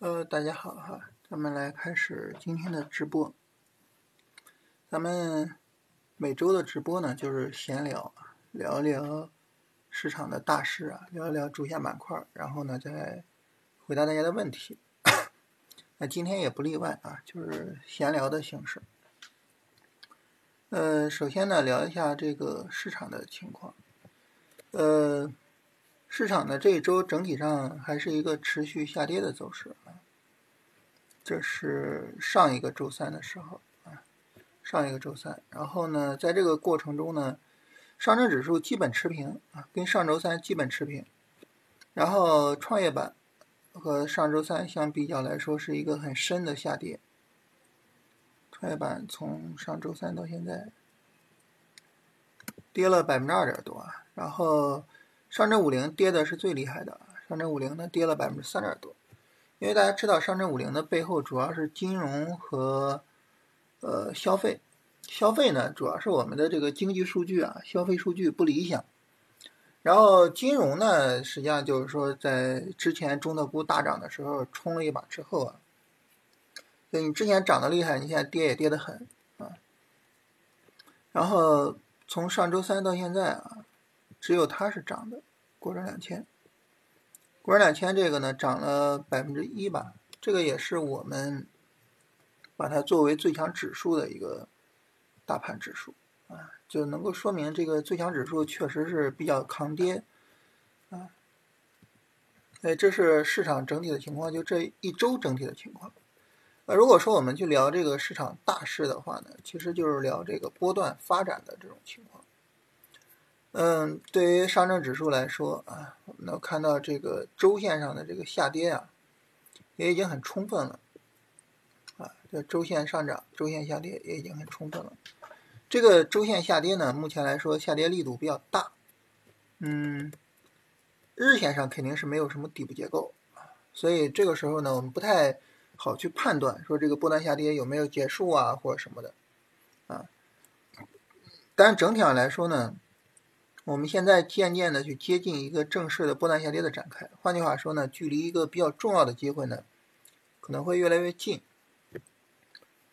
呃，大家好哈，咱们来开始今天的直播。咱们每周的直播呢，就是闲聊，聊一聊市场的大事啊，聊一聊主线板块，然后呢，再回答大家的问题。那今天也不例外啊，就是闲聊的形式。呃，首先呢，聊一下这个市场的情况。呃。市场呢，这一周整体上还是一个持续下跌的走势啊。这是上一个周三的时候啊，上一个周三。然后呢，在这个过程中呢，上证指数基本持平啊，跟上周三基本持平。然后创业板和上周三相比较来说，是一个很深的下跌。创业板从上周三到现在跌了百分之二点多啊，然后。上证五零跌的是最厉害的，上证五零呢跌了百分之三点多，因为大家知道上证五零的背后主要是金融和呃消费，消费呢主要是我们的这个经济数据啊，消费数据不理想，然后金融呢实际上就是说在之前中特估大涨的时候冲了一把之后啊，所以你之前涨得厉害，你现在跌也跌得很啊，然后从上周三到现在啊。只有它是涨的，国证两千，国证两千这个呢涨了百分之一吧，这个也是我们把它作为最强指数的一个大盘指数啊，就能够说明这个最强指数确实是比较抗跌啊。哎，这是市场整体的情况，就这一周整体的情况。那如果说我们去聊这个市场大势的话呢，其实就是聊这个波段发展的这种情况。嗯，对于上证指数来说啊，我们能看到这个周线上的这个下跌啊，也已经很充分了啊。这周线上涨，周线下跌也已经很充分了。这个周线下跌呢，目前来说下跌力度比较大。嗯，日线上肯定是没有什么底部结构，所以这个时候呢，我们不太好去判断说这个波段下跌有没有结束啊，或者什么的啊。但整体上来说呢。我们现在渐渐的去接近一个正式的波段下跌的展开，换句话说呢，距离一个比较重要的机会呢，可能会越来越近。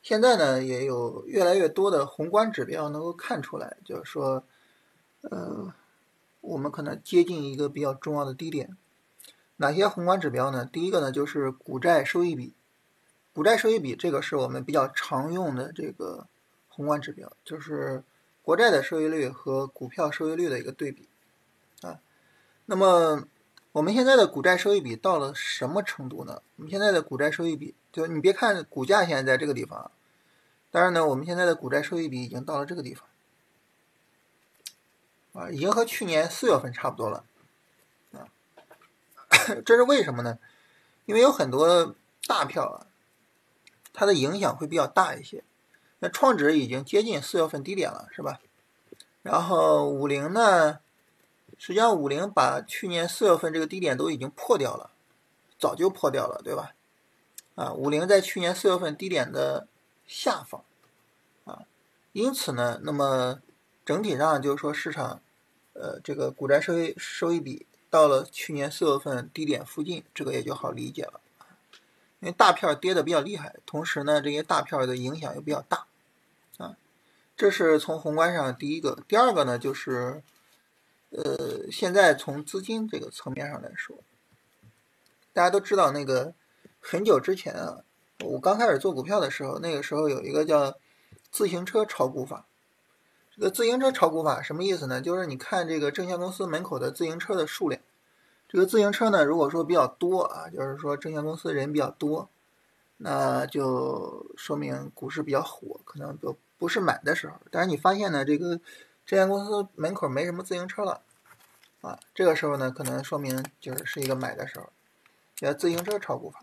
现在呢，也有越来越多的宏观指标能够看出来，就是说，呃，我们可能接近一个比较重要的低点。哪些宏观指标呢？第一个呢，就是股债收益比，股债收益比这个是我们比较常用的这个宏观指标，就是。国债的收益率和股票收益率的一个对比，啊，那么我们现在的股债收益比到了什么程度呢？我们现在的股债收益比，就你别看股价现在在这个地方，当然呢，我们现在的股债收益比已经到了这个地方，啊，已经和去年四月份差不多了，啊，这是为什么呢？因为有很多大票啊，它的影响会比较大一些。那创指已经接近四月份低点了，是吧？然后五零呢，实际上五零把去年四月份这个低点都已经破掉了，早就破掉了，对吧？啊，五零在去年四月份低点的下方，啊，因此呢，那么整体上就是说市场，呃，这个股债收益收益比到了去年四月份低点附近，这个也就好理解了。因为大片跌的比较厉害，同时呢，这些大片的影响又比较大，啊，这是从宏观上第一个。第二个呢，就是，呃，现在从资金这个层面上来说，大家都知道，那个很久之前啊，我刚开始做股票的时候，那个时候有一个叫自行车炒股法。这个自行车炒股法什么意思呢？就是你看这个证券公司门口的自行车的数量。这个自行车呢，如果说比较多啊，就是说证券公司人比较多，那就说明股市比较火，可能都不是买的时候。但是你发现呢，这个证券公司门口没什么自行车了，啊，这个时候呢，可能说明就是是一个买的时候，叫自行车炒股法。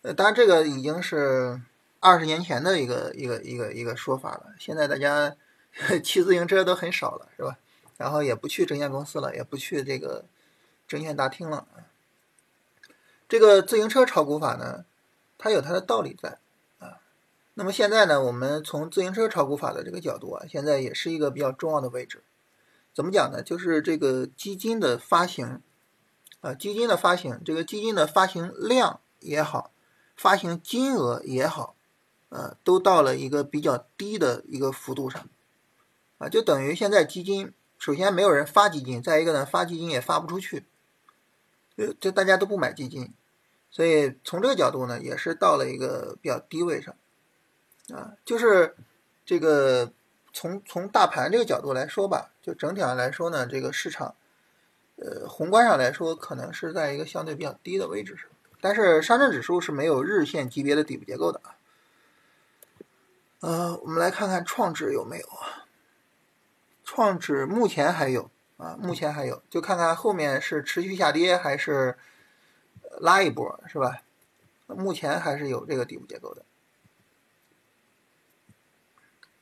呃，当然这个已经是二十年前的一个一个一个一个说法了。现在大家 骑自行车都很少了，是吧？然后也不去证券公司了，也不去这个。证券大厅了这个自行车炒股法呢，它有它的道理在啊。那么现在呢，我们从自行车炒股法的这个角度啊，现在也是一个比较重要的位置。怎么讲呢？就是这个基金的发行啊，基金的发行，这个基金的发行量也好，发行金额也好，呃，都到了一个比较低的一个幅度上，啊，就等于现在基金首先没有人发基金，再一个呢，发基金也发不出去，就就大家都不买基金，所以从这个角度呢，也是到了一个比较低位上，啊，就是这个从从大盘这个角度来说吧，就整体上来说呢，这个市场。呃，宏观上来说，可能是在一个相对比较低的位置上，但是上证指数是没有日线级别的底部结构的啊。呃，我们来看看创指有没有啊？创指目前还有啊，目前还有，就看看后面是持续下跌还是拉一波，是吧？目前还是有这个底部结构的，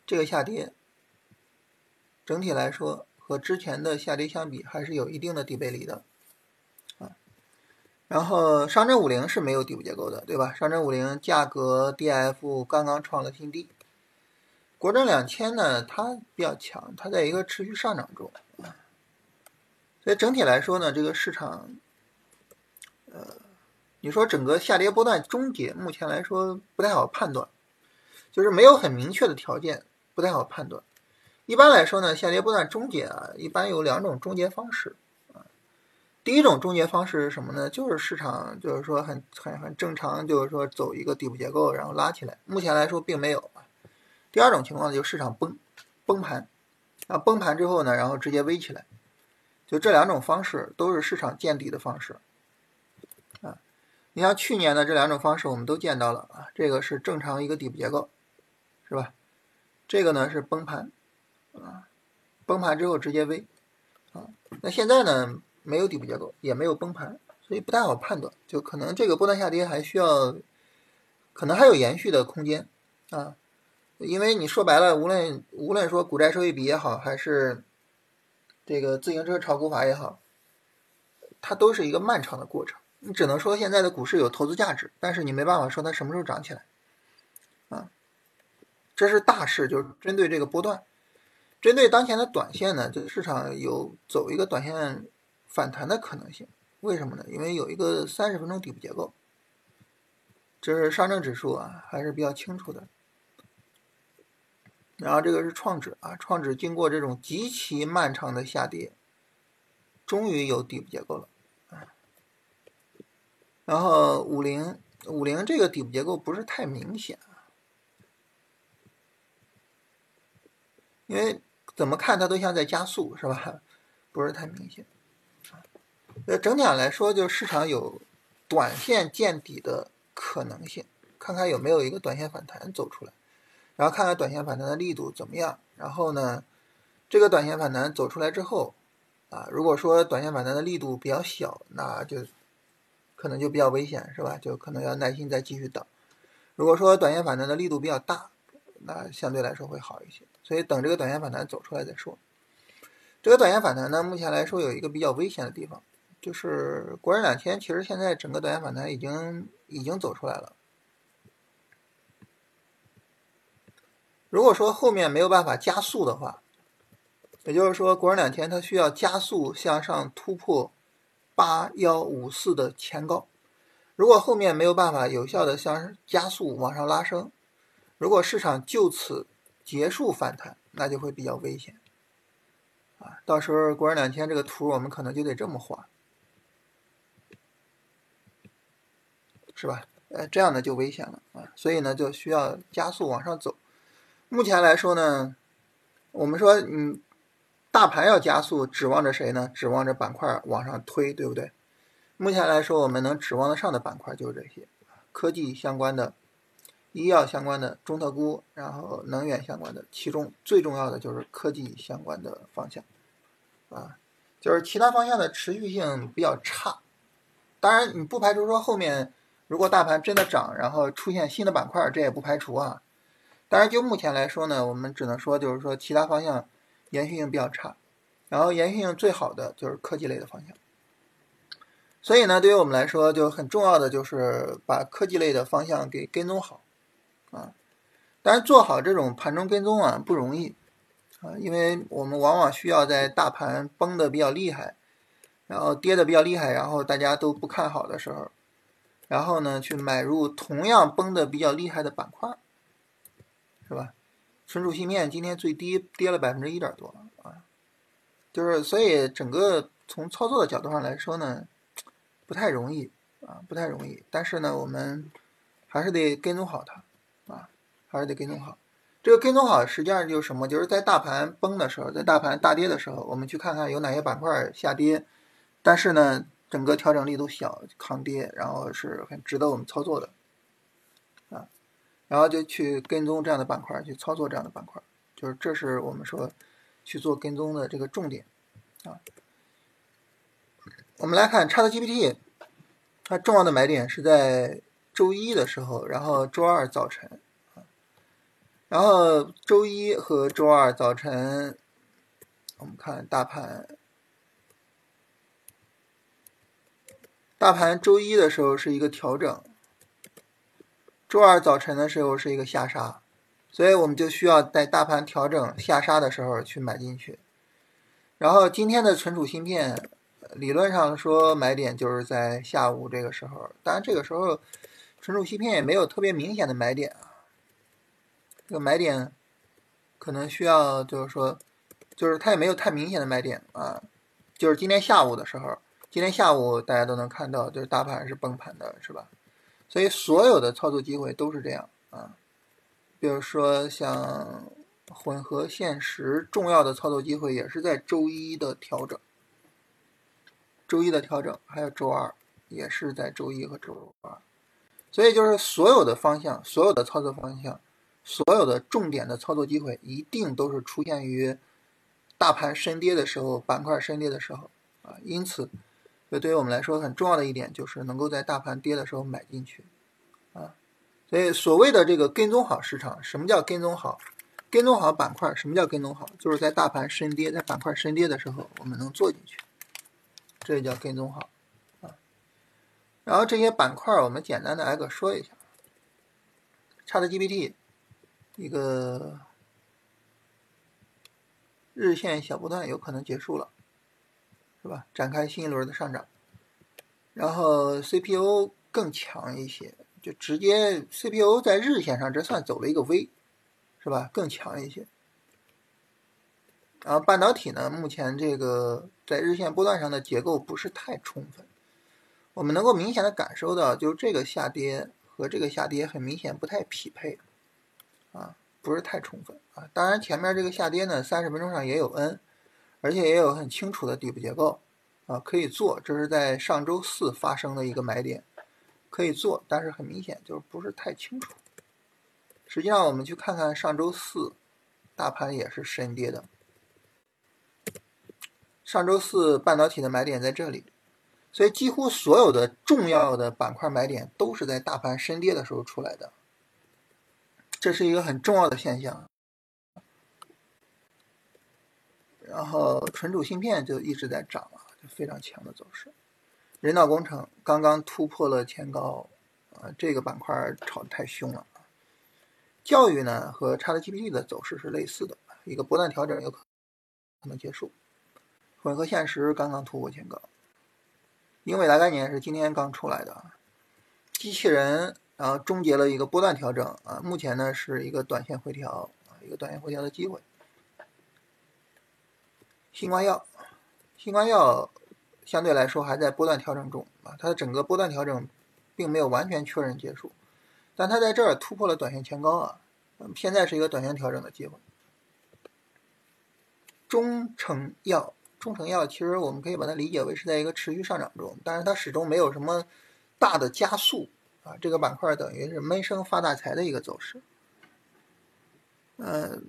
这个下跌整体来说。和之前的下跌相比，还是有一定的底背离的，啊，然后上证五零是没有底部结构的，对吧？上证五零价格 DF 刚刚创了新低，国证两千呢，它比较强，它在一个持续上涨中，啊，所以整体来说呢，这个市场，呃，你说整个下跌波段终结，目前来说不太好判断，就是没有很明确的条件，不太好判断。一般来说呢，下跌波段终结啊，一般有两种终结方式啊。第一种终结方式是什么呢？就是市场就是说很很很正常，就是说走一个底部结构，然后拉起来。目前来说并没有。第二种情况就是市场崩崩盘啊，崩盘之后呢，然后直接微起来。就这两种方式都是市场见底的方式啊。你像去年的这两种方式，我们都见到了啊。这个是正常一个底部结构，是吧？这个呢是崩盘。啊，崩盘之后直接微，啊，那现在呢没有底部结构，也没有崩盘，所以不太好判断，就可能这个波段下跌还需要，可能还有延续的空间，啊，因为你说白了，无论无论说股债收益比也好，还是这个自行车炒股法也好，它都是一个漫长的过程，你只能说现在的股市有投资价值，但是你没办法说它什么时候涨起来，啊，这是大势，就是针对这个波段。针对当前的短线呢，这个市场有走一个短线反弹的可能性。为什么呢？因为有一个三十分钟底部结构，这是上证指数啊，还是比较清楚的。然后这个是创指啊，创指经过这种极其漫长的下跌，终于有底部结构了。然后五零五零这个底部结构不是太明显，因为。怎么看它都像在加速，是吧？不是太明显。呃，整体上来说，就市场有短线见底的可能性，看看有没有一个短线反弹走出来，然后看看短线反弹的力度怎么样。然后呢，这个短线反弹走出来之后，啊，如果说短线反弹的力度比较小，那就可能就比较危险，是吧？就可能要耐心再继续等。如果说短线反弹的力度比较大，那相对来说会好一些。所以等这个短线反弹走出来再说。这个短线反弹呢，目前来说有一个比较危险的地方，就是国证两千，其实现在整个短线反弹已经已经走出来了。如果说后面没有办法加速的话，也就是说国证两千它需要加速向上突破八幺五四的前高。如果后面没有办法有效的向加速往上拉升，如果市场就此结束反弹，那就会比较危险，啊，到时候国证两千这个图我们可能就得这么画，是吧？呃，这样的就危险了啊，所以呢就需要加速往上走。目前来说呢，我们说，嗯，大盘要加速，指望着谁呢？指望着板块往上推，对不对？目前来说，我们能指望得上的板块就是这些，科技相关的。医药相关的中特估，然后能源相关的，其中最重要的就是科技相关的方向，啊，就是其他方向的持续性比较差。当然，你不排除说后面如果大盘真的涨，然后出现新的板块，这也不排除啊。当然，就目前来说呢，我们只能说就是说其他方向延续性比较差，然后延续性最好的就是科技类的方向。所以呢，对于我们来说就很重要的就是把科技类的方向给跟踪好。啊，但是做好这种盘中跟踪啊不容易啊，因为我们往往需要在大盘崩的比较厉害，然后跌的比较厉害，然后大家都不看好的时候，然后呢去买入同样崩的比较厉害的板块，是吧？存储芯片今天最低跌了百分之一点多啊，就是所以整个从操作的角度上来说呢，不太容易啊，不太容易。但是呢，我们还是得跟踪好它啊，还是得跟踪好。这个跟踪好，实际上就是什么？就是在大盘崩的时候，在大盘大跌的时候，我们去看看有哪些板块下跌，但是呢，整个调整力度小，抗跌，然后是很值得我们操作的，然后就去跟踪这样的板块，去操作这样的板块，就是这是我们说去做跟踪的这个重点，啊，我们来看 ChatGPT，它重要的买点是在周一的时候，然后周二早晨。然后周一和周二早晨，我们看大盘，大盘周一的时候是一个调整，周二早晨的时候是一个下杀，所以我们就需要在大盘调整下杀的时候去买进去。然后今天的存储芯片，理论上说买点就是在下午这个时候，当然这个时候存储芯片也没有特别明显的买点啊。这个买点可能需要，就是说，就是它也没有太明显的买点啊。就是今天下午的时候，今天下午大家都能看到，就是大盘是崩盘的，是吧？所以所有的操作机会都是这样啊。比如说像混合现实，重要的操作机会也是在周一的调整，周一的调整，还有周二也是在周一和周二。所以就是所有的方向，所有的操作方向。所有的重点的操作机会一定都是出现于大盘深跌的时候，板块深跌的时候啊。因此，这对于我们来说很重要的一点就是能够在大盘跌的时候买进去啊。所以，所谓的这个跟踪好市场，什么叫跟踪好？跟踪好板块，什么叫跟踪好？就是在大盘深跌，在板块深跌的时候，我们能做进去，这叫跟踪好啊。然后这些板块，我们简单的挨个说一下，ChatGPT。一个日线小波段有可能结束了，是吧？展开新一轮的上涨，然后 CPU 更强一些，就直接 CPU 在日线上这算走了一个 V，是吧？更强一些。然后半导体呢，目前这个在日线波段上的结构不是太充分，我们能够明显的感受到，就是这个下跌和这个下跌很明显不太匹配。啊，不是太充分啊。当然，前面这个下跌呢，三十分钟上也有 N，而且也有很清楚的底部结构啊，可以做。这是在上周四发生的一个买点，可以做，但是很明显就是不是太清楚。实际上，我们去看看上周四，大盘也是深跌的。上周四半导体的买点在这里，所以几乎所有的重要的板块买点都是在大盘深跌的时候出来的。这是一个很重要的现象，然后存储芯片就一直在涨啊，就非常强的走势。人脑工程刚刚突破了前高，啊，这个板块炒的太凶了。教育呢和 ChatGPT 的走势是类似的，一个波段调整有可能结束。混合现实刚刚突破前高，英伟达概念是今天刚出来的，机器人。然后终结了一个波段调整啊，目前呢是一个短线回调啊，一个短线回调的机会。新冠药，新冠药相对来说还在波段调整中啊，它的整个波段调整并没有完全确认结束，但它在这儿突破了短线前高啊，现在是一个短线调整的机会。中成药，中成药其实我们可以把它理解为是在一个持续上涨中，但是它始终没有什么大的加速。啊，这个板块等于是闷声发大财的一个走势。嗯，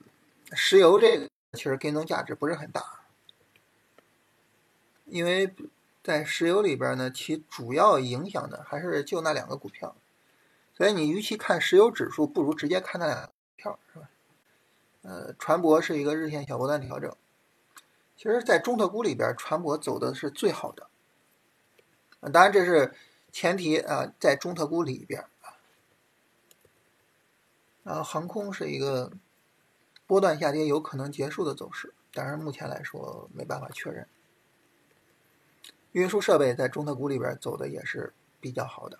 石油这个其实跟踪价值不是很大，因为在石油里边呢，其主要影响的还是就那两个股票，所以你与其看石油指数，不如直接看那两个票，是吧？呃，船舶是一个日线小波段调整，其实，在中特估里边，船舶走的是最好的。当然这是。前提啊，在中特估里边啊，然后航空是一个波段下跌有可能结束的走势，但是目前来说没办法确认。运输设备在中特估里边走的也是比较好的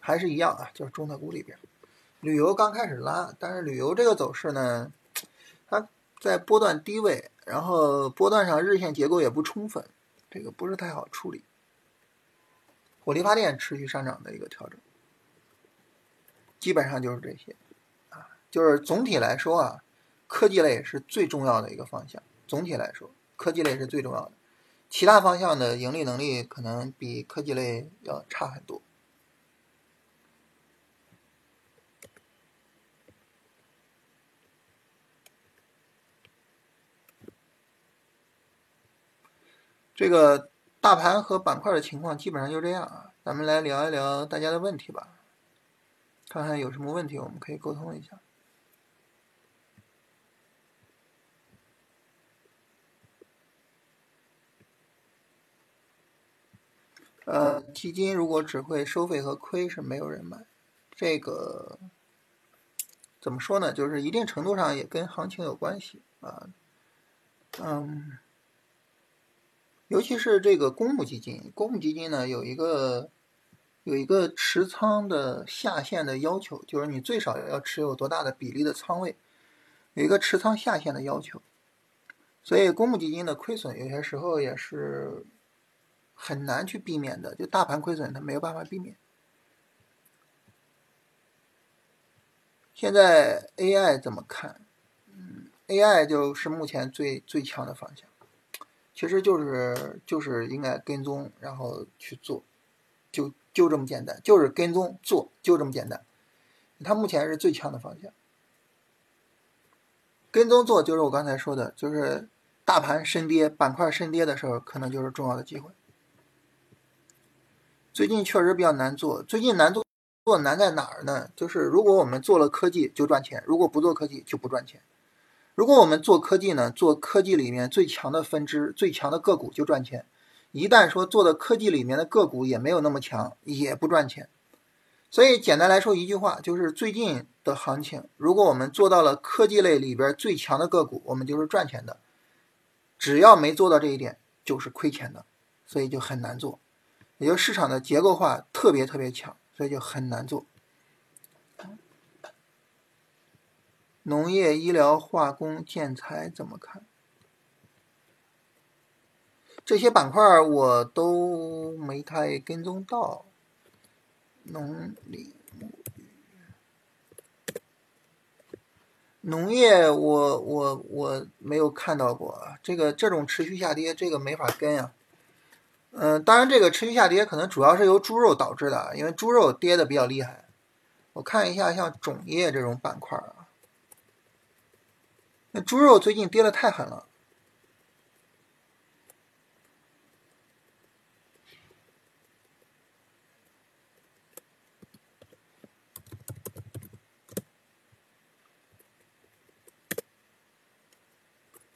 还是一样啊，就是中特估里边，旅游刚开始拉，但是旅游这个走势呢，它在波段低位，然后波段上日线结构也不充分，这个不是太好处理。火力发电持续上涨的一个调整，基本上就是这些啊，就是总体来说啊，科技类是最重要的一个方向。总体来说，科技类是最重要的，其他方向的盈利能力可能比科技类要差很多。这个大盘和板块的情况基本上就这样啊，咱们来聊一聊大家的问题吧，看看有什么问题我们可以沟通一下。呃，基金如果只会收费和亏是没有人买，这个怎么说呢？就是一定程度上也跟行情有关系啊，嗯。尤其是这个公募基金，公募基金呢有一个有一个持仓的下限的要求，就是你最少要持有多大的比例的仓位，有一个持仓下限的要求。所以公募基金的亏损有些时候也是很难去避免的，就大盘亏损它没有办法避免。现在 AI 怎么看？嗯，AI 就是目前最最强的方向。其实就是就是应该跟踪，然后去做，就就这么简单，就是跟踪做，就这么简单。它目前是最强的方向。跟踪做就是我刚才说的，就是大盘深跌、板块深跌的时候，可能就是重要的机会。最近确实比较难做，最近难做做难在哪儿呢？就是如果我们做了科技就赚钱，如果不做科技就不赚钱。如果我们做科技呢，做科技里面最强的分支、最强的个股就赚钱。一旦说做的科技里面的个股也没有那么强，也不赚钱。所以简单来说一句话，就是最近的行情，如果我们做到了科技类里边最强的个股，我们就是赚钱的；只要没做到这一点，就是亏钱的。所以就很难做，也就市场的结构化特别特别强，所以就很难做。农业、医疗、化工、建材怎么看？这些板块我都没太跟踪到。农林牧渔、农业，我我我没有看到过。这个这种持续下跌，这个没法跟呀。嗯，当然，这个持续下跌可能主要是由猪肉导致的，因为猪肉跌的比较厉害。我看一下，像种业这种板块啊。那猪肉最近跌的太狠了，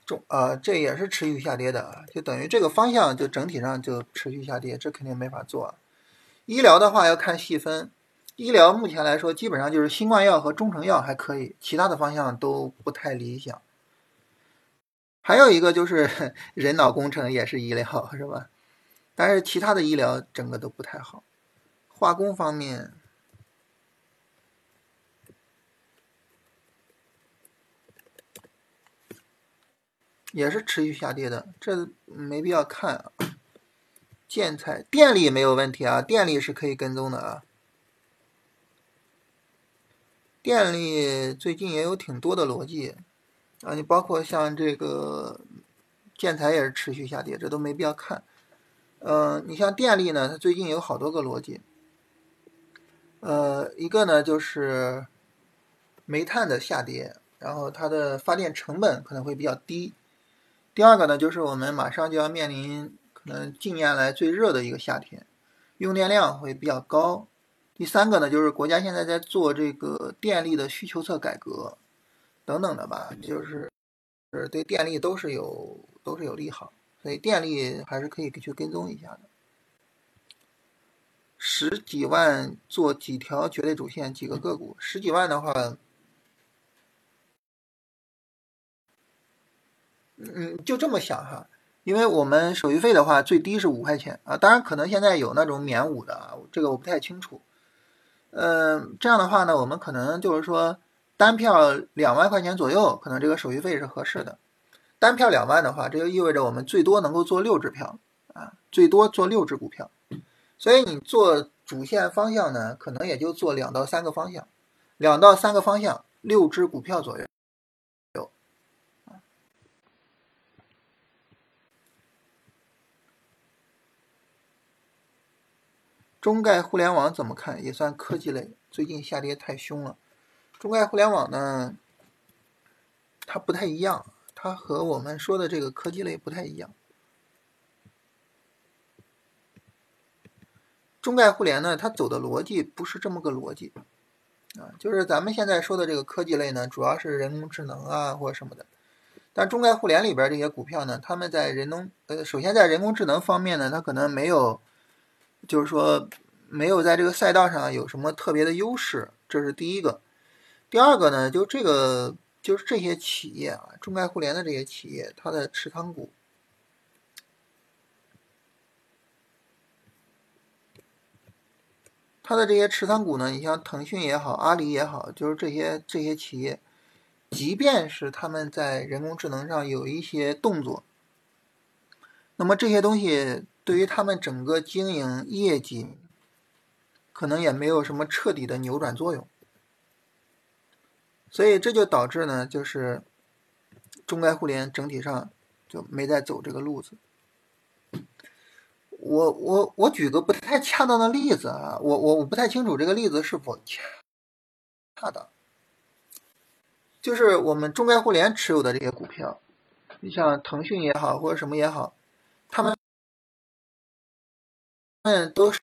中啊，这也是持续下跌的，就等于这个方向就整体上就持续下跌，这肯定没法做。医疗的话要看细分，医疗目前来说基本上就是新冠药和中成药还可以，其他的方向都不太理想。还有一个就是 人脑工程也是医疗，是吧？但是其他的医疗整个都不太好。化工方面也是持续下跌的，这没必要看啊。建材、电力没有问题啊，电力是可以跟踪的啊。电力最近也有挺多的逻辑。啊，你包括像这个建材也是持续下跌，这都没必要看。呃，你像电力呢，它最近有好多个逻辑。呃，一个呢就是煤炭的下跌，然后它的发电成本可能会比较低。第二个呢就是我们马上就要面临可能近年来最热的一个夏天，用电量会比较高。第三个呢就是国家现在在做这个电力的需求侧改革。等等的吧，就是是对电力都是有都是有利好，所以电力还是可以去跟踪一下的。十几万做几条绝对主线，几个个股，十几万的话，嗯，就这么想哈，因为我们手续费的话最低是五块钱啊，当然可能现在有那种免五的，这个我不太清楚。嗯，这样的话呢，我们可能就是说单票两万块钱左右，可能这个手续费是合适的。单票两万的话，这就意味着我们最多能够做六只票啊，最多做六只股票。所以你做主线方向呢，可能也就做两到三个方向，两到三个方向，六只股票左右。有中概互联网怎么看？也算科技类，最近下跌太凶了。中概互联网呢，它不太一样。它和我们说的这个科技类不太一样。中概互联呢，它走的逻辑不是这么个逻辑啊，就是咱们现在说的这个科技类呢，主要是人工智能啊或者什么的。但中概互联里边这些股票呢，他们在人工呃，首先在人工智能方面呢，它可能没有，就是说没有在这个赛道上有什么特别的优势，这是第一个。第二个呢，就这个。就是这些企业啊，中概互联的这些企业，它的持仓股，它的这些持仓股呢，你像腾讯也好，阿里也好，就是这些这些企业，即便是他们在人工智能上有一些动作，那么这些东西对于他们整个经营业绩，可能也没有什么彻底的扭转作用。所以这就导致呢，就是中概互联整体上就没在走这个路子。我我我举个不太恰当的例子啊，我我我不太清楚这个例子是否恰恰当。就是我们中概互联持有的这些股票，你像腾讯也好，或者什么也好，他们们都是。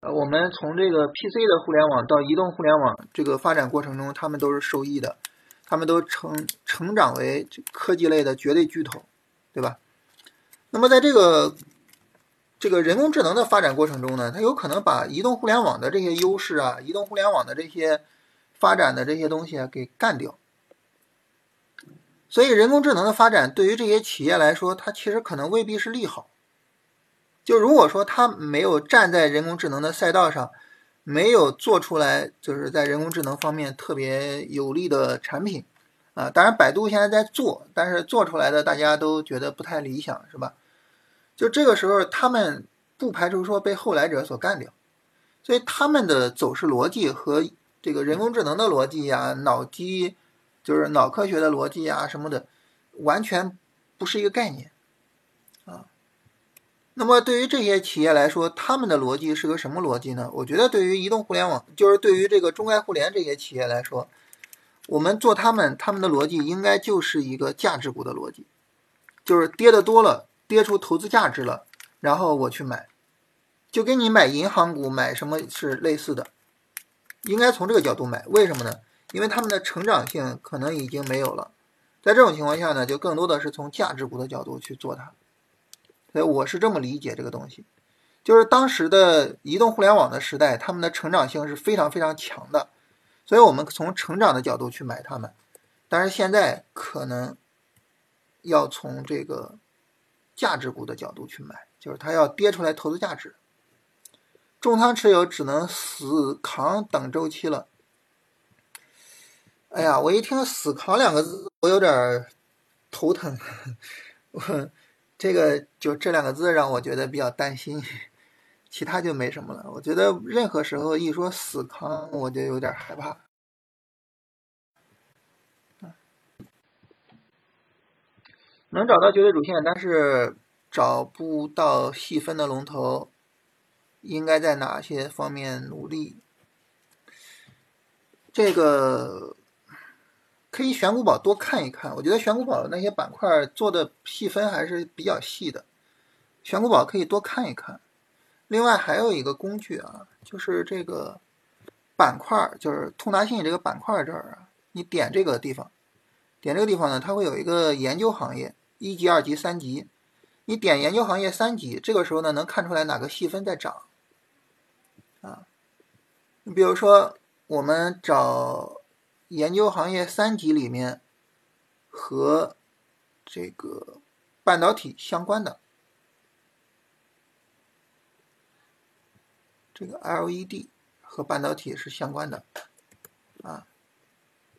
呃，我们从这个 PC 的互联网到移动互联网这个发展过程中，他们都是受益的，他们都成成长为科技类的绝对巨头，对吧？那么在这个这个人工智能的发展过程中呢，它有可能把移动互联网的这些优势啊，移动互联网的这些发展的这些东西啊给干掉。所以人工智能的发展对于这些企业来说，它其实可能未必是利好。就如果说他没有站在人工智能的赛道上，没有做出来就是在人工智能方面特别有利的产品，啊，当然百度现在在做，但是做出来的大家都觉得不太理想，是吧？就这个时候，他们不排除说被后来者所干掉，所以他们的走势逻辑和这个人工智能的逻辑呀、脑机就是脑科学的逻辑呀什么的，完全不是一个概念。那么对于这些企业来说，他们的逻辑是个什么逻辑呢？我觉得对于移动互联网，就是对于这个中概互联这些企业来说，我们做他们，他们的逻辑应该就是一个价值股的逻辑，就是跌的多了，跌出投资价值了，然后我去买，就跟你买银行股买什么是类似的，应该从这个角度买。为什么呢？因为他们的成长性可能已经没有了，在这种情况下呢，就更多的是从价值股的角度去做它。所以我是这么理解这个东西，就是当时的移动互联网的时代，他们的成长性是非常非常强的，所以我们从成长的角度去买他们。但是现在可能要从这个价值股的角度去买，就是它要跌出来投资价值，重仓持有只能死扛等周期了。哎呀，我一听“死扛”两个字，我有点头疼。我。这个就这两个字让我觉得比较担心，其他就没什么了。我觉得任何时候一说死扛，我就有点害怕。能找到绝对主线，但是找不到细分的龙头，应该在哪些方面努力？这个。可以选股宝多看一看，我觉得选股宝的那些板块做的细分还是比较细的，选股宝可以多看一看。另外还有一个工具啊，就是这个板块，就是通达信这个板块这儿啊，你点这个地方，点这个地方呢，它会有一个研究行业，一级、二级、三级。你点研究行业三级，这个时候呢，能看出来哪个细分在涨啊。你比如说，我们找。研究行业三级里面和这个半导体相关的这个 LED 和半导体是相关的，啊，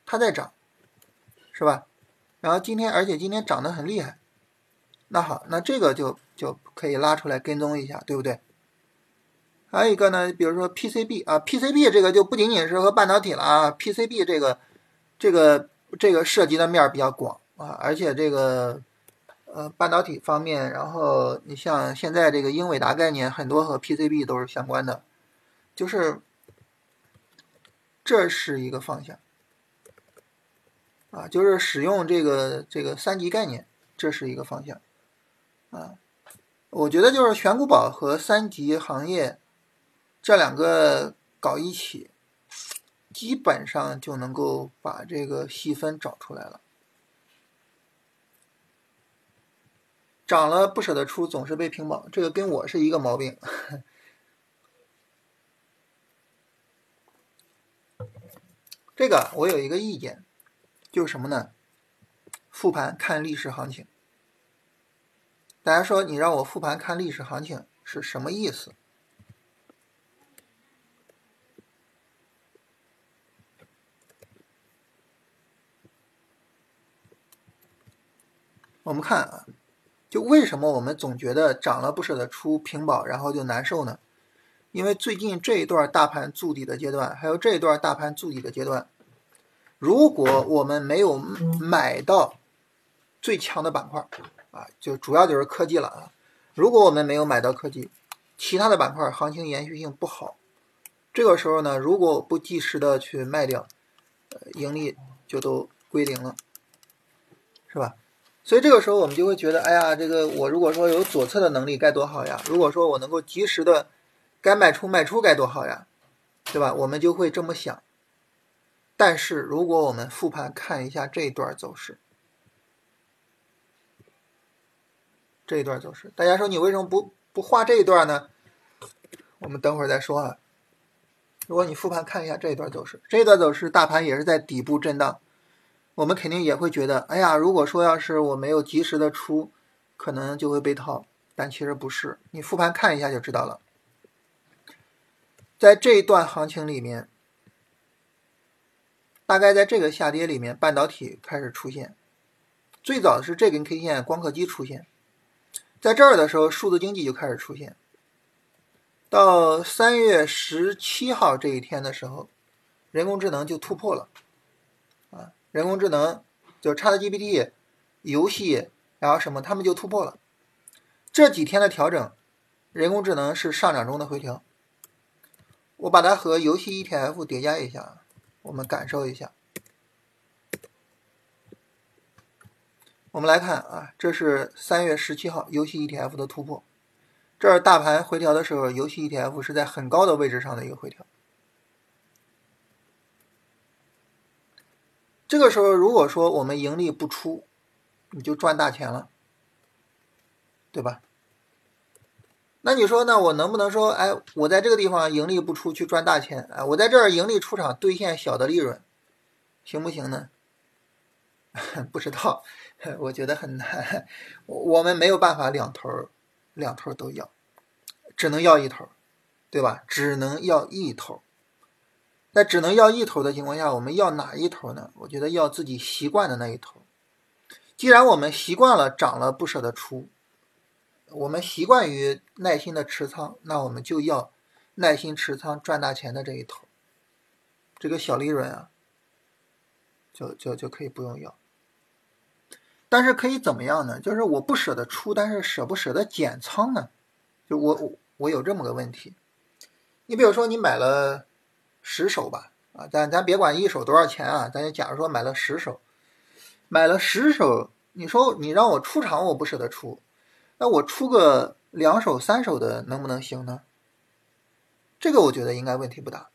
它在涨，是吧？然后今天，而且今天涨得很厉害，那好，那这个就就可以拉出来跟踪一下，对不对？还有一个呢，比如说 PCB 啊，PCB 这个就不仅仅是和半导体了啊，PCB 这个这个这个涉及的面比较广啊，而且这个呃半导体方面，然后你像现在这个英伟达概念，很多和 PCB 都是相关的，就是这是一个方向啊，就是使用这个这个三级概念，这是一个方向啊，我觉得就是选股宝和三级行业。这两个搞一起，基本上就能够把这个细分找出来了。涨了不舍得出，总是被平保，这个跟我是一个毛病。这个我有一个意见，就是什么呢？复盘看历史行情。大家说你让我复盘看历史行情是什么意思？我们看啊，就为什么我们总觉得涨了不舍得出平保，然后就难受呢？因为最近这一段大盘筑底的阶段，还有这一段大盘筑底的阶段，如果我们没有买到最强的板块啊，就主要就是科技了啊。如果我们没有买到科技，其他的板块行情延续性不好，这个时候呢，如果不及时的去卖掉，盈利就都归零了，所以这个时候我们就会觉得，哎呀，这个我如果说有左侧的能力该多好呀！如果说我能够及时的该卖出卖出该多好呀，对吧？我们就会这么想。但是如果我们复盘看一下这一段走势，这一段走势，大家说你为什么不不画这一段呢？我们等会儿再说啊。如果你复盘看一下这一段走势，这一段走势大盘也是在底部震荡。我们肯定也会觉得，哎呀，如果说要是我没有及时的出，可能就会被套。但其实不是，你复盘看一下就知道了。在这一段行情里面，大概在这个下跌里面，半导体开始出现。最早是这根 K 线，光刻机出现，在这儿的时候，数字经济就开始出现。到三月十七号这一天的时候，人工智能就突破了。人工智能就 ChatGPT，游戏，然后什么，他们就突破了。这几天的调整，人工智能是上涨中的回调。我把它和游戏 ETF 叠加一下，我们感受一下。我们来看啊，这是三月十七号游戏 ETF 的突破。这儿大盘回调的时候，游戏 ETF 是在很高的位置上的一个回调。这个时候，如果说我们盈利不出，你就赚大钱了，对吧？那你说，那我能不能说，哎，我在这个地方盈利不出去赚大钱，哎，我在这儿盈利出场兑现小的利润，行不行呢？不知道，我觉得很难，我们没有办法两头两头都要，只能要一头，对吧？只能要一头。在只能要一头的情况下，我们要哪一头呢？我觉得要自己习惯的那一头。既然我们习惯了涨了不舍得出，我们习惯于耐心的持仓，那我们就要耐心持仓赚大钱的这一头。这个小利润啊，就就就可以不用要。但是可以怎么样呢？就是我不舍得出，但是舍不舍得减仓呢？就我我我有这么个问题。你比如说你买了。十手吧，啊，咱咱别管一手多少钱啊，咱就假如说买了十手，买了十手，你说你让我出场，我不舍得出，那我出个两手三手的能不能行呢？这个我觉得应该问题不大，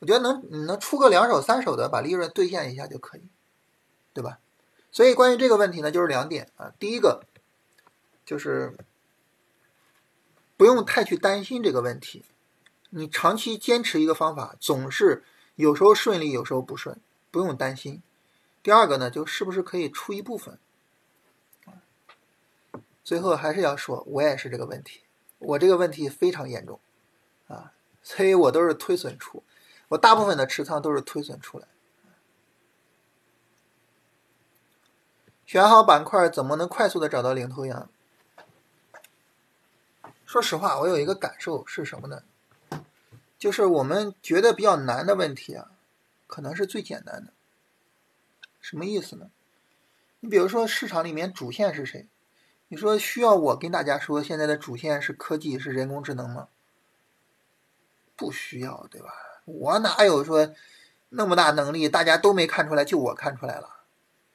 我觉得能你能出个两手三手的，把利润兑现一下就可以，对吧？所以关于这个问题呢，就是两点啊，第一个就是不用太去担心这个问题。你长期坚持一个方法，总是有时候顺利，有时候不顺，不用担心。第二个呢，就是不是可以出一部分？最后还是要说，我也是这个问题，我这个问题非常严重啊，所以我都是推损出，我大部分的持仓都是推损出来。选好板块，怎么能快速的找到领头羊？说实话，我有一个感受是什么呢？就是我们觉得比较难的问题啊，可能是最简单的。什么意思呢？你比如说市场里面主线是谁？你说需要我跟大家说现在的主线是科技是人工智能吗？不需要，对吧？我哪有说那么大能力，大家都没看出来，就我看出来了，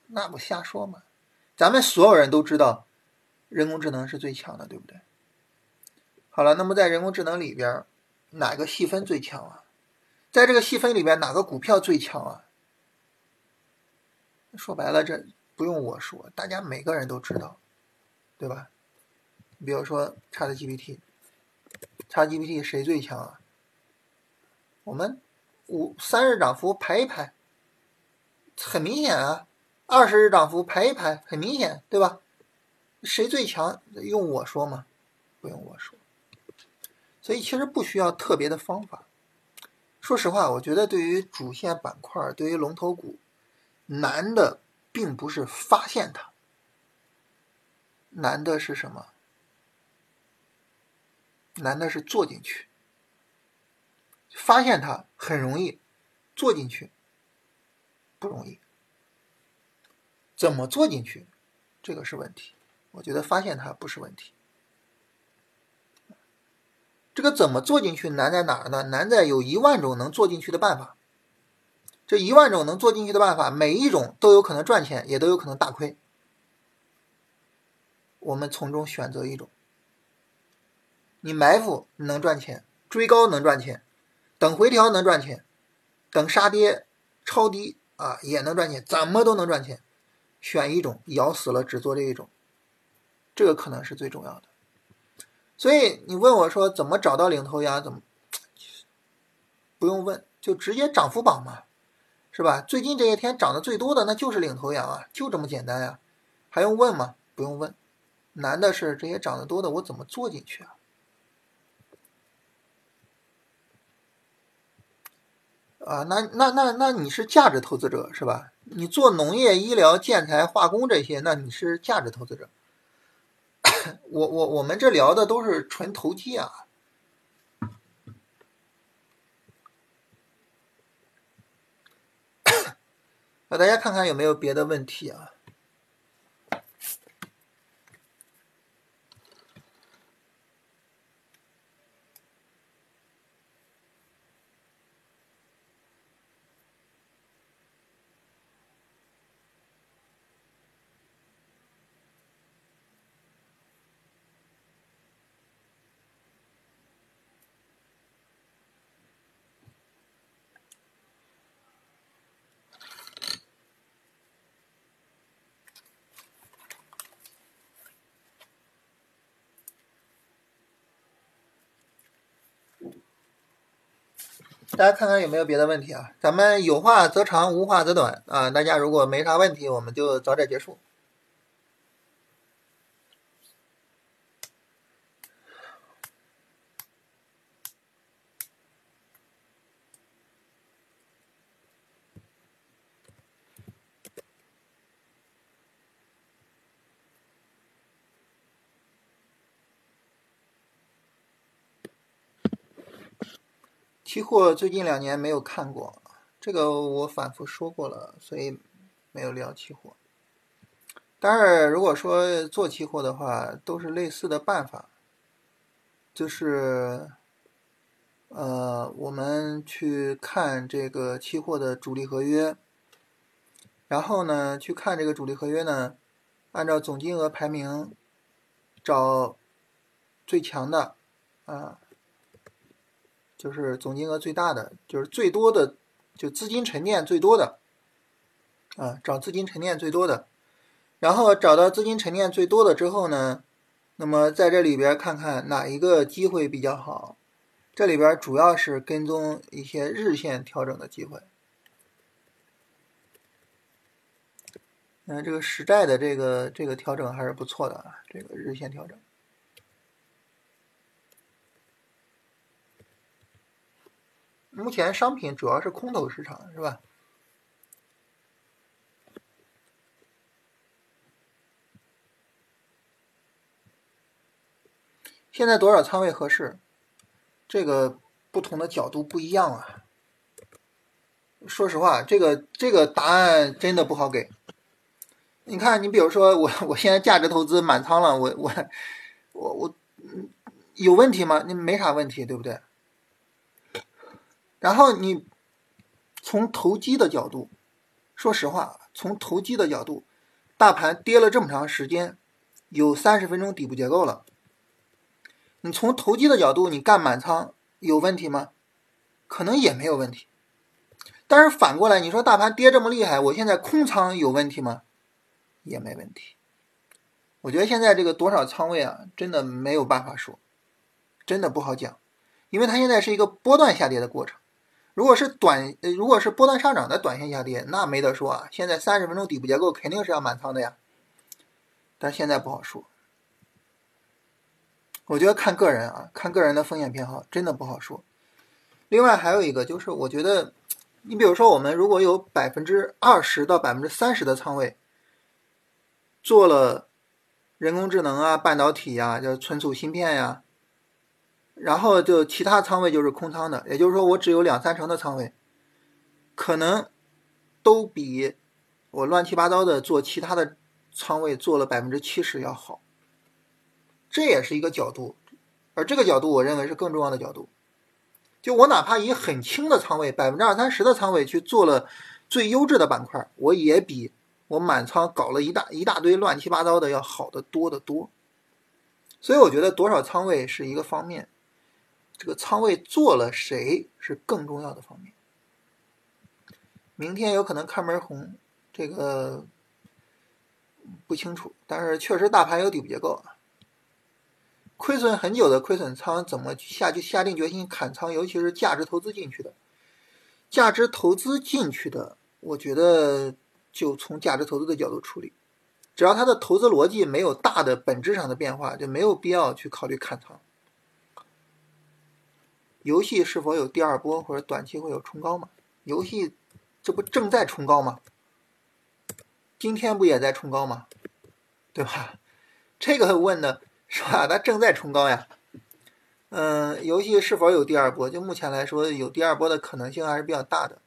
那不瞎说吗？咱们所有人都知道人工智能是最强的，对不对？好了，那么在人工智能里边，哪个细分最强啊？在这个细分里边，哪个股票最强啊？说白了，这不用我说，大家每个人都知道，对吧？你比如说 ChatGPT，ChatGPT 谁最强啊？我们五三日涨幅排一排，很明显啊；二十日涨幅排一排，很明显，对吧？谁最强？用我说吗？不用我说。所以其实不需要特别的方法。说实话，我觉得对于主线板块，对于龙头股，难的并不是发现它，难的是什么？难的是做进去。发现它很容易，做进去不容易。怎么做进去？这个是问题。我觉得发现它不是问题。这个怎么做进去难在哪儿呢？难在有一万种能做进去的办法。这一万种能做进去的办法，每一种都有可能赚钱，也都有可能大亏。我们从中选择一种。你埋伏能赚钱，追高能赚钱，等回调能赚钱，等杀跌超低啊也能赚钱，怎么都能赚钱。选一种，咬死了只做这一种，这个可能是最重要的。所以你问我说怎么找到领头羊？怎么不用问，就直接涨幅榜嘛，是吧？最近这些天涨得最多的那就是领头羊啊，就这么简单呀，还用问吗？不用问，难的是这些涨得多的我怎么做进去啊？啊，那那那那你是价值投资者是吧？你做农业、医疗、建材、化工这些，那你是价值投资者。我我我们这聊的都是纯投机啊！那大家看看有没有别的问题啊？大家看看有没有别的问题啊？咱们有话则长，无话则短啊！大家如果没啥问题，我们就早点结束。期货最近两年没有看过，这个我反复说过了，所以没有聊期货。当然如果说做期货的话，都是类似的办法，就是呃，我们去看这个期货的主力合约，然后呢，去看这个主力合约呢，按照总金额排名找最强的啊。就是总金额最大的，就是最多的，就资金沉淀最多的，啊，找资金沉淀最多的，然后找到资金沉淀最多的之后呢，那么在这里边看看哪一个机会比较好，这里边主要是跟踪一些日线调整的机会。嗯，这个实债的这个这个调整还是不错的啊，这个日线调整。目前商品主要是空头市场，是吧？现在多少仓位合适？这个不同的角度不一样啊。说实话，这个这个答案真的不好给。你看，你比如说我，我现在价值投资满仓了，我我我我，有问题吗？你没啥问题，对不对？然后你从投机的角度，说实话，从投机的角度，大盘跌了这么长时间，有三十分钟底部结构了。你从投机的角度，你干满仓有问题吗？可能也没有问题。但是反过来，你说大盘跌这么厉害，我现在空仓有问题吗？也没问题。我觉得现在这个多少仓位啊，真的没有办法说，真的不好讲，因为它现在是一个波段下跌的过程。如果是短，如果是波段上涨的短线下跌，那没得说啊。现在三十分钟底部结构肯定是要满仓的呀。但现在不好说。我觉得看个人啊，看个人的风险偏好，真的不好说。另外还有一个就是，我觉得，你比如说，我们如果有百分之二十到百分之三十的仓位做了人工智能啊、半导体呀、就存储芯片呀，然后就其他仓位就是空仓的，也就是说，我只有两三成的仓位，可能都比我乱七八糟的做其他的仓位做了百分之七十要好。这也是一个角度，而这个角度我认为是更重要的角度。就我哪怕以很轻的仓位，百分之二三十的仓位去做了最优质的板块，我也比我满仓搞了一大一大堆乱七八糟的要好的多得多。所以我觉得多少仓位是一个方面，这个仓位做了谁是更重要的方面。明天有可能开门红，这个不清楚，但是确实大盘有底部结构啊。亏损很久的亏损仓怎么下去下定决心砍仓？尤其是价值投资进去的，价值投资进去的，我觉得就从价值投资的角度处理，只要它的投资逻辑没有大的本质上的变化，就没有必要去考虑砍仓。游戏是否有第二波或者短期会有冲高吗？游戏这不正在冲高吗？今天不也在冲高吗？对吧？这个问的。是吧？它正在冲高呀。嗯，游戏是否有第二波？就目前来说，有第二波的可能性还是比较大的。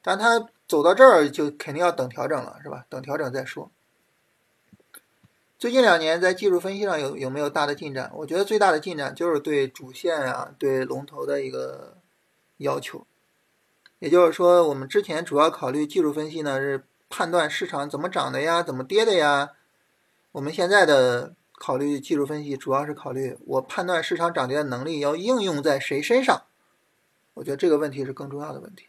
但它走到这儿就肯定要等调整了，是吧？等调整再说。最近两年在技术分析上有有没有大的进展？我觉得最大的进展就是对主线啊、对龙头的一个要求。也就是说，我们之前主要考虑技术分析呢，是判断市场怎么涨的呀、怎么跌的呀。我们现在的。考虑技术分析，主要是考虑我判断市场涨跌的能力要应用在谁身上。我觉得这个问题是更重要的问题。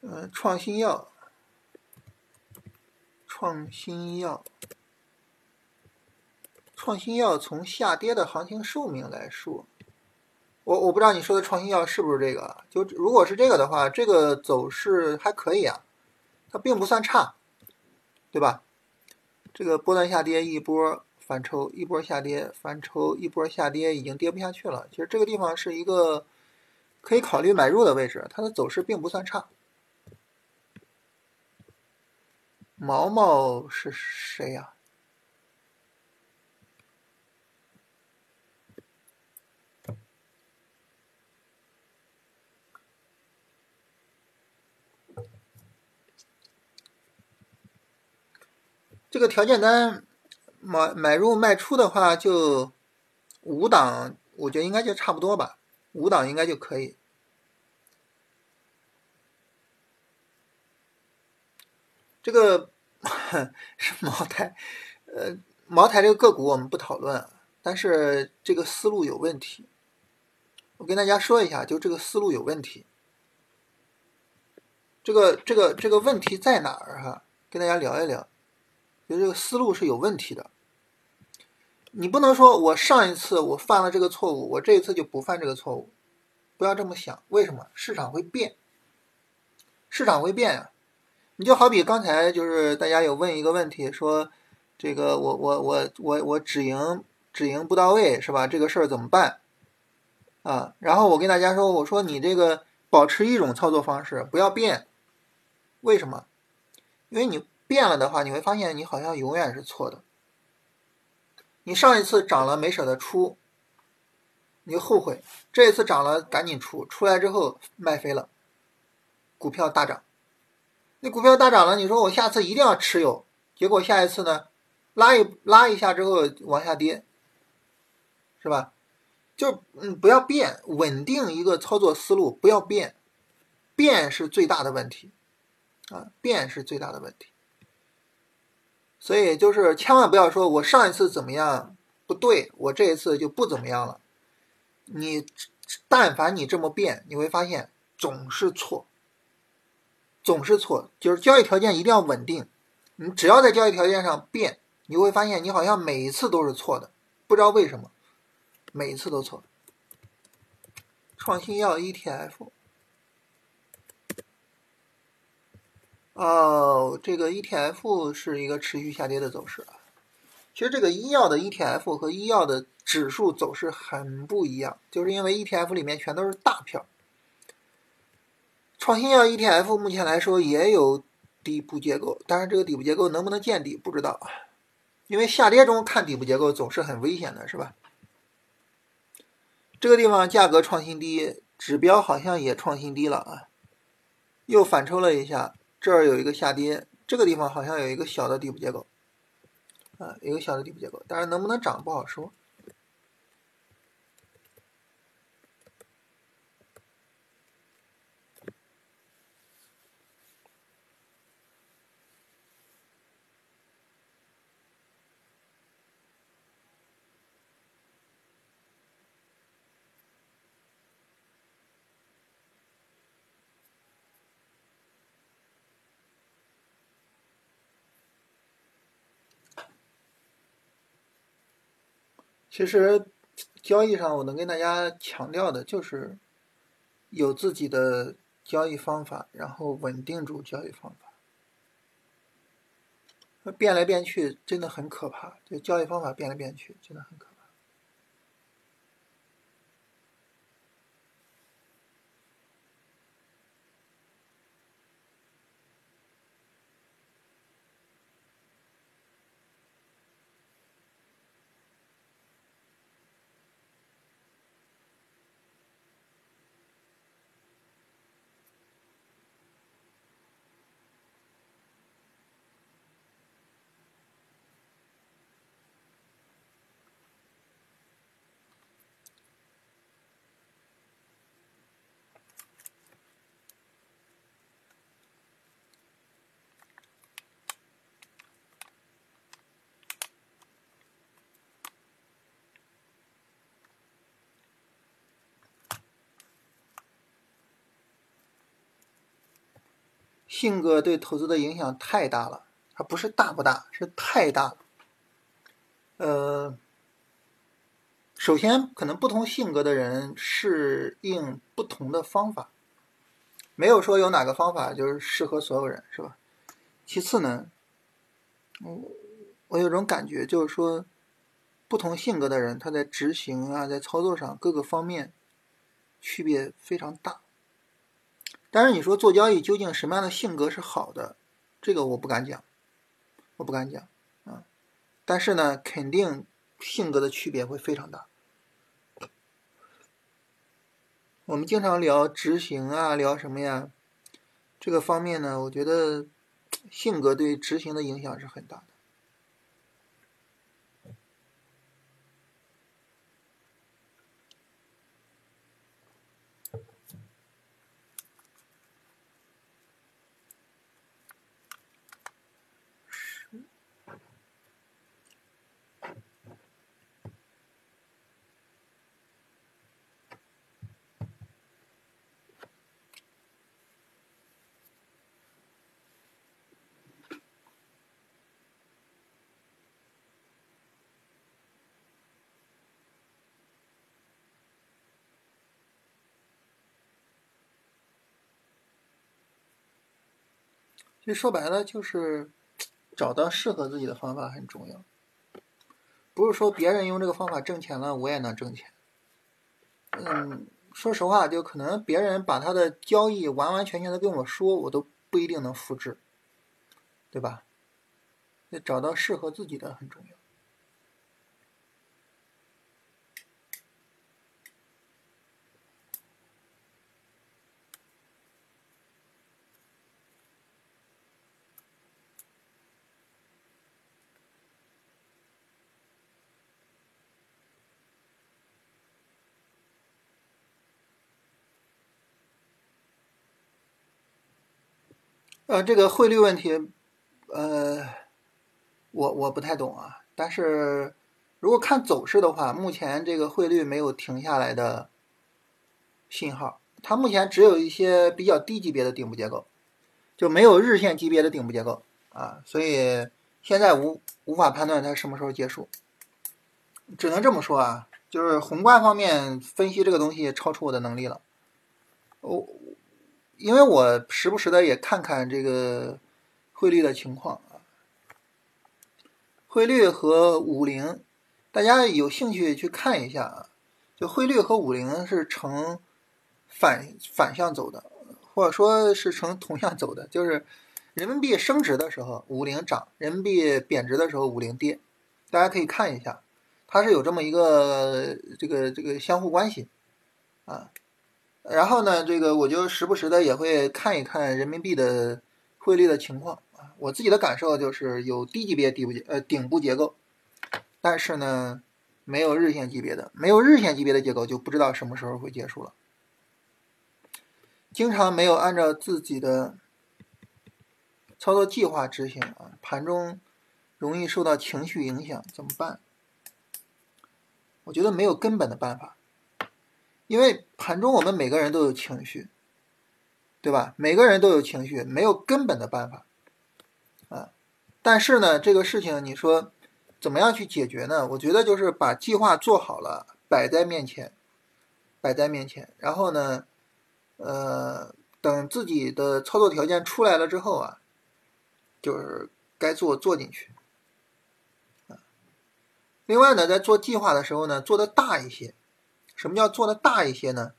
嗯，创新药，创新药，创新药从下跌的行情寿命来说，我我不知道你说的创新药是不是这个？就如果是这个的话，这个走势还可以啊，它并不算差。对吧？这个波段下跌一波反抽，一波下跌反抽，一波下跌已经跌不下去了。其实这个地方是一个可以考虑买入的位置，它的走势并不算差。毛毛是谁呀？这个条件单买买入卖出的话，就五档，我觉得应该就差不多吧，五档应该就可以。这个 是茅台，呃，茅台这个个股我们不讨论，但是这个思路有问题。我跟大家说一下，就这个思路有问题。这个这个这个问题在哪儿哈？跟大家聊一聊。就这个思路是有问题的，你不能说我上一次我犯了这个错误，我这一次就不犯这个错误，不要这么想。为什么？市场会变，市场会变呀。你就好比刚才就是大家有问一个问题，说这个我我我我我止盈止盈不到位，是吧？这个事儿怎么办？啊，然后我跟大家说，我说你这个保持一种操作方式，不要变。为什么？因为你变了的话，你会发现你好像永远是错的。你上一次涨了没舍得出，你就后悔；这一次涨了赶紧出，出来之后卖飞了，股票大涨。那股票大涨了，你说我下次一定要持有，结果下一次呢，拉一拉一下之后往下跌，是吧？就嗯，不要变，稳定一个操作思路，不要变，变是最大的问题，啊，变是最大的问题。所以就是千万不要说我上一次怎么样不对，我这一次就不怎么样了。你但凡你这么变，你会发现总是错。总是错，就是交易条件一定要稳定。你只要在交易条件上变，你会发现你好像每一次都是错的，不知道为什么，每一次都错。创新药 ETF，哦，这个 ETF 是一个持续下跌的走势。其实这个医药的 ETF 和医药的指数走势很不一样，就是因为 ETF 里面全都是大票。创新药 ETF 目前来说也有底部结构，但是这个底部结构能不能见底不知道，因为下跌中看底部结构总是很危险的，是吧？这个地方价格创新低，指标好像也创新低了啊，又反抽了一下，这儿有一个下跌，这个地方好像有一个小的底部结构，啊，有个小的底部结构，但是能不能涨不好说。其实，交易上我能跟大家强调的就是，有自己的交易方法，然后稳定住交易方法。变来变去真的很可怕，这交易方法变来变去真的很可怕。性格对投资的影响太大了，它不是大不大，是太大了。呃，首先可能不同性格的人适应不同的方法，没有说有哪个方法就是适合所有人，是吧？其次呢，我我有种感觉，就是说，不同性格的人他在执行啊，在操作上各个方面区别非常大。但是你说做交易究竟什么样的性格是好的，这个我不敢讲，我不敢讲啊。但是呢，肯定性格的区别会非常大。我们经常聊执行啊，聊什么呀？这个方面呢，我觉得性格对执行的影响是很大的。其实说白了就是找到适合自己的方法很重要。不是说别人用这个方法挣钱了，我也能挣钱。嗯，说实话，就可能别人把他的交易完完全全的跟我说，我都不一定能复制，对吧？那找到适合自己的很重要。呃，这个汇率问题，呃，我我不太懂啊。但是如果看走势的话，目前这个汇率没有停下来的信号，它目前只有一些比较低级别的顶部结构，就没有日线级别的顶部结构啊。所以现在无无法判断它什么时候结束，只能这么说啊，就是宏观方面分析这个东西超出我的能力了，我。因为我时不时的也看看这个汇率的情况啊，汇率和五零，大家有兴趣去看一下啊。就汇率和五零是呈反反向走的，或者说是呈同向走的，就是人民币升值的时候五零涨，人民币贬值的时候五零跌。大家可以看一下，它是有这么一个这个这个相互关系啊。然后呢，这个我就时不时的也会看一看人民币的汇率的情况啊。我自己的感受就是有低级别底部呃顶部结构，但是呢没有日线级别的，没有日线级别的结构就不知道什么时候会结束了。经常没有按照自己的操作计划执行啊，盘中容易受到情绪影响，怎么办？我觉得没有根本的办法。因为盘中我们每个人都有情绪，对吧？每个人都有情绪，没有根本的办法啊。但是呢，这个事情你说怎么样去解决呢？我觉得就是把计划做好了，摆在面前，摆在面前，然后呢，呃，等自己的操作条件出来了之后啊，就是该做做进去啊。另外呢，在做计划的时候呢，做的大一些。什么叫做的大一些呢？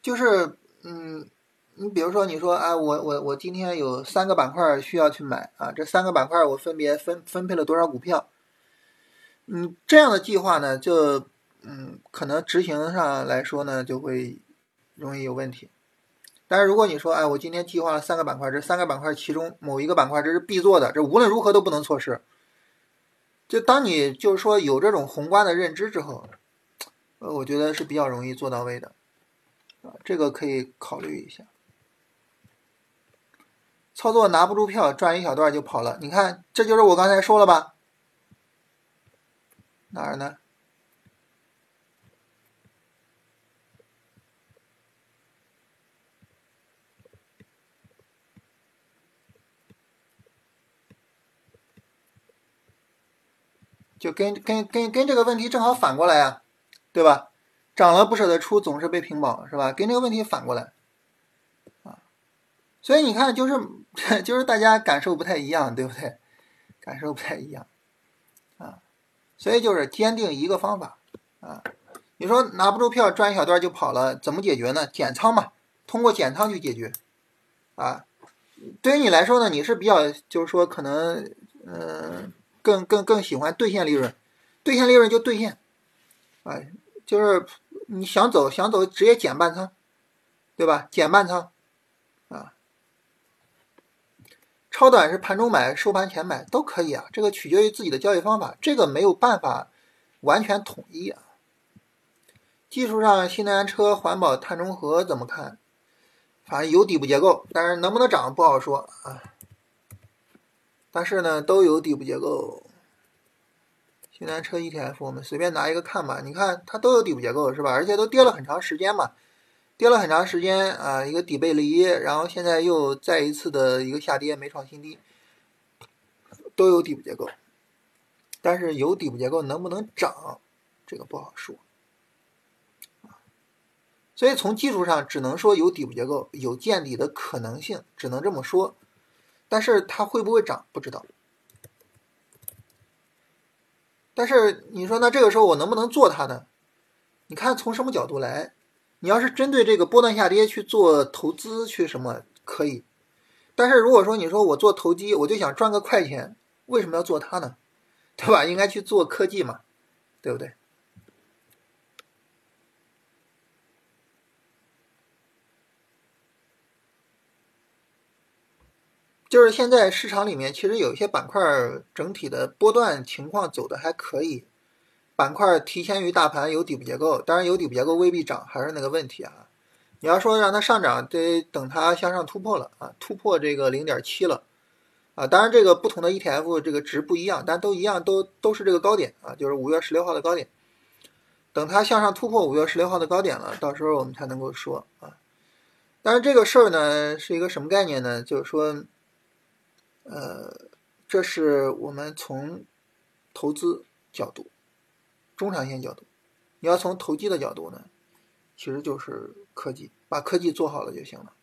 就是，嗯，你比如说，你说，哎，我我我今天有三个板块需要去买啊，这三个板块我分别分分配了多少股票？嗯，这样的计划呢，就，嗯，可能执行上来说呢，就会容易有问题。但是如果你说，哎，我今天计划了三个板块，这三个板块其中某一个板块这是必做的，这无论如何都不能错失。就当你就是说有这种宏观的认知之后。呃，我觉得是比较容易做到位的，啊，这个可以考虑一下。操作拿不住票，赚一小段就跑了，你看，这就是我刚才说了吧？哪儿呢？就跟跟跟跟这个问题正好反过来啊。对吧？涨了不舍得出，总是被平保，是吧？跟这个问题反过来，啊，所以你看，就是 就是大家感受不太一样，对不对？感受不太一样，啊，所以就是坚定一个方法，啊，你说拿不住票，赚一小段就跑了，怎么解决呢？减仓嘛，通过减仓去解决，啊，对于你来说呢，你是比较就是说可能，嗯，更更更喜欢兑现利润，兑现利润就兑现，啊。就是你想走想走，直接减半仓，对吧？减半仓，啊，超短是盘中买，收盘前买都可以啊。这个取决于自己的交易方法，这个没有办法完全统一啊。技术上，新能源车、环保、碳中和怎么看？反正有底部结构，但是能不能涨不好说啊。但是呢，都有底部结构。新能源车 ETF，我们随便拿一个看吧。你看它都有底部结构，是吧？而且都跌了很长时间嘛，跌了很长时间啊，一个底背离，然后现在又再一次的一个下跌，没创新低，都有底部结构。但是有底部结构能不能涨，这个不好说所以从技术上只能说有底部结构，有见底的可能性，只能这么说。但是它会不会涨，不知道。但是你说那这个时候我能不能做它呢？你看从什么角度来？你要是针对这个波段下跌去做投资去什么可以，但是如果说你说我做投机，我就想赚个快钱，为什么要做它呢？对吧？应该去做科技嘛，对不对？就是现在市场里面其实有一些板块整体的波段情况走的还可以。板块提前于大盘有底部结构，当然有底部结构未必涨，还是那个问题啊。你要说让它上涨，得等它向上突破了啊，突破这个零点七了啊。当然这个不同的 ETF 这个值不一样，但都一样，都都是这个高点啊，就是五月十六号的高点。等它向上突破五月十六号的高点了，到时候我们才能够说啊。但是这个事儿呢，是一个什么概念呢？就是说，呃，这是我们从投资角度。中长线角度，你要从投机的角度呢，其实就是科技，把科技做好了就行了。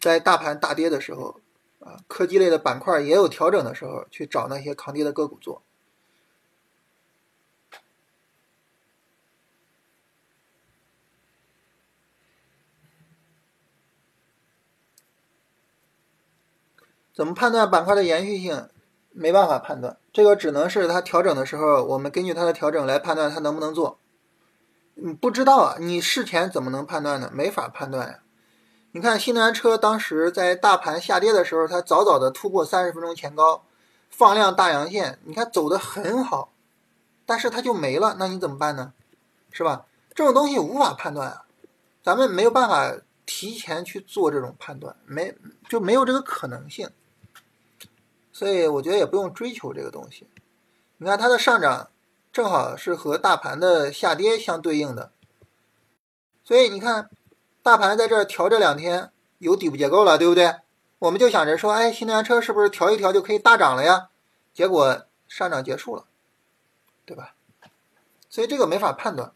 在大盘大跌的时候，啊，科技类的板块也有调整的时候，去找那些抗跌的个股做。怎么判断板块的延续性？没办法判断，这个只能是它调整的时候，我们根据它的调整来判断它能不能做。你不知道啊，你事前怎么能判断呢？没法判断呀。你看新能源车当时在大盘下跌的时候，它早早的突破三十分钟前高，放量大阳线，你看走的很好，但是它就没了，那你怎么办呢？是吧？这种东西无法判断啊，咱们没有办法提前去做这种判断，没就没有这个可能性。所以我觉得也不用追求这个东西。你看它的上涨，正好是和大盘的下跌相对应的。所以你看，大盘在这儿调这两天有底部结构了，对不对？我们就想着说，哎，新能源车是不是调一调就可以大涨了呀？结果上涨结束了，对吧？所以这个没法判断。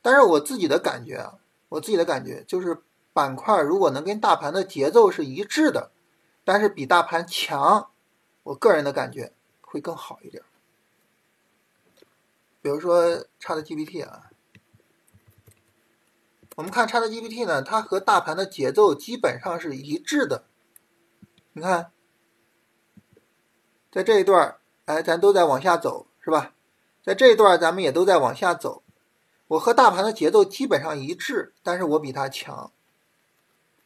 但是我自己的感觉啊，我自己的感觉就是，板块如果能跟大盘的节奏是一致的，但是比大盘强。我个人的感觉会更好一点。比如说 ChatGPT 啊，我们看 ChatGPT 呢，它和大盘的节奏基本上是一致的。你看，在这一段哎，咱都在往下走，是吧？在这一段咱们也都在往下走。我和大盘的节奏基本上一致，但是我比它强。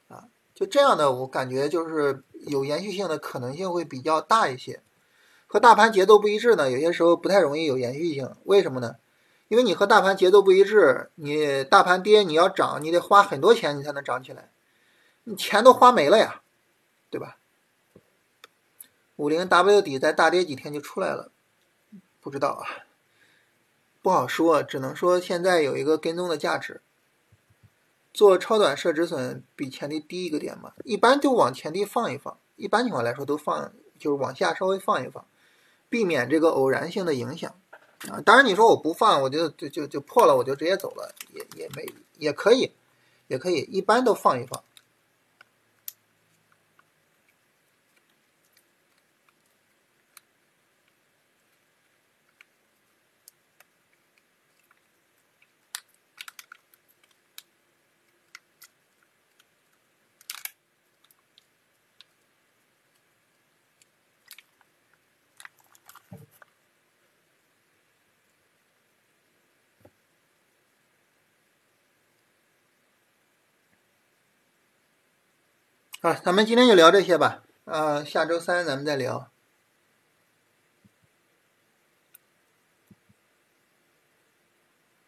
啊，就这样的，我感觉就是。有延续性的可能性会比较大一些，和大盘节奏不一致呢，有些时候不太容易有延续性。为什么呢？因为你和大盘节奏不一致，你大盘跌你要涨，你得花很多钱你才能涨起来，你钱都花没了呀，对吧？五零 W 底在大跌几天就出来了，不知道啊，不好说，只能说现在有一个跟踪的价值。做超短设止损比前低低一个点嘛，一般就往前低放一放，一般情况来说都放，就是往下稍微放一放，避免这个偶然性的影响啊。当然你说我不放，我就就就就破了，我就直接走了，也也没也可以，也可以，一般都放一放。啊，咱们今天就聊这些吧。呃，下周三咱们再聊。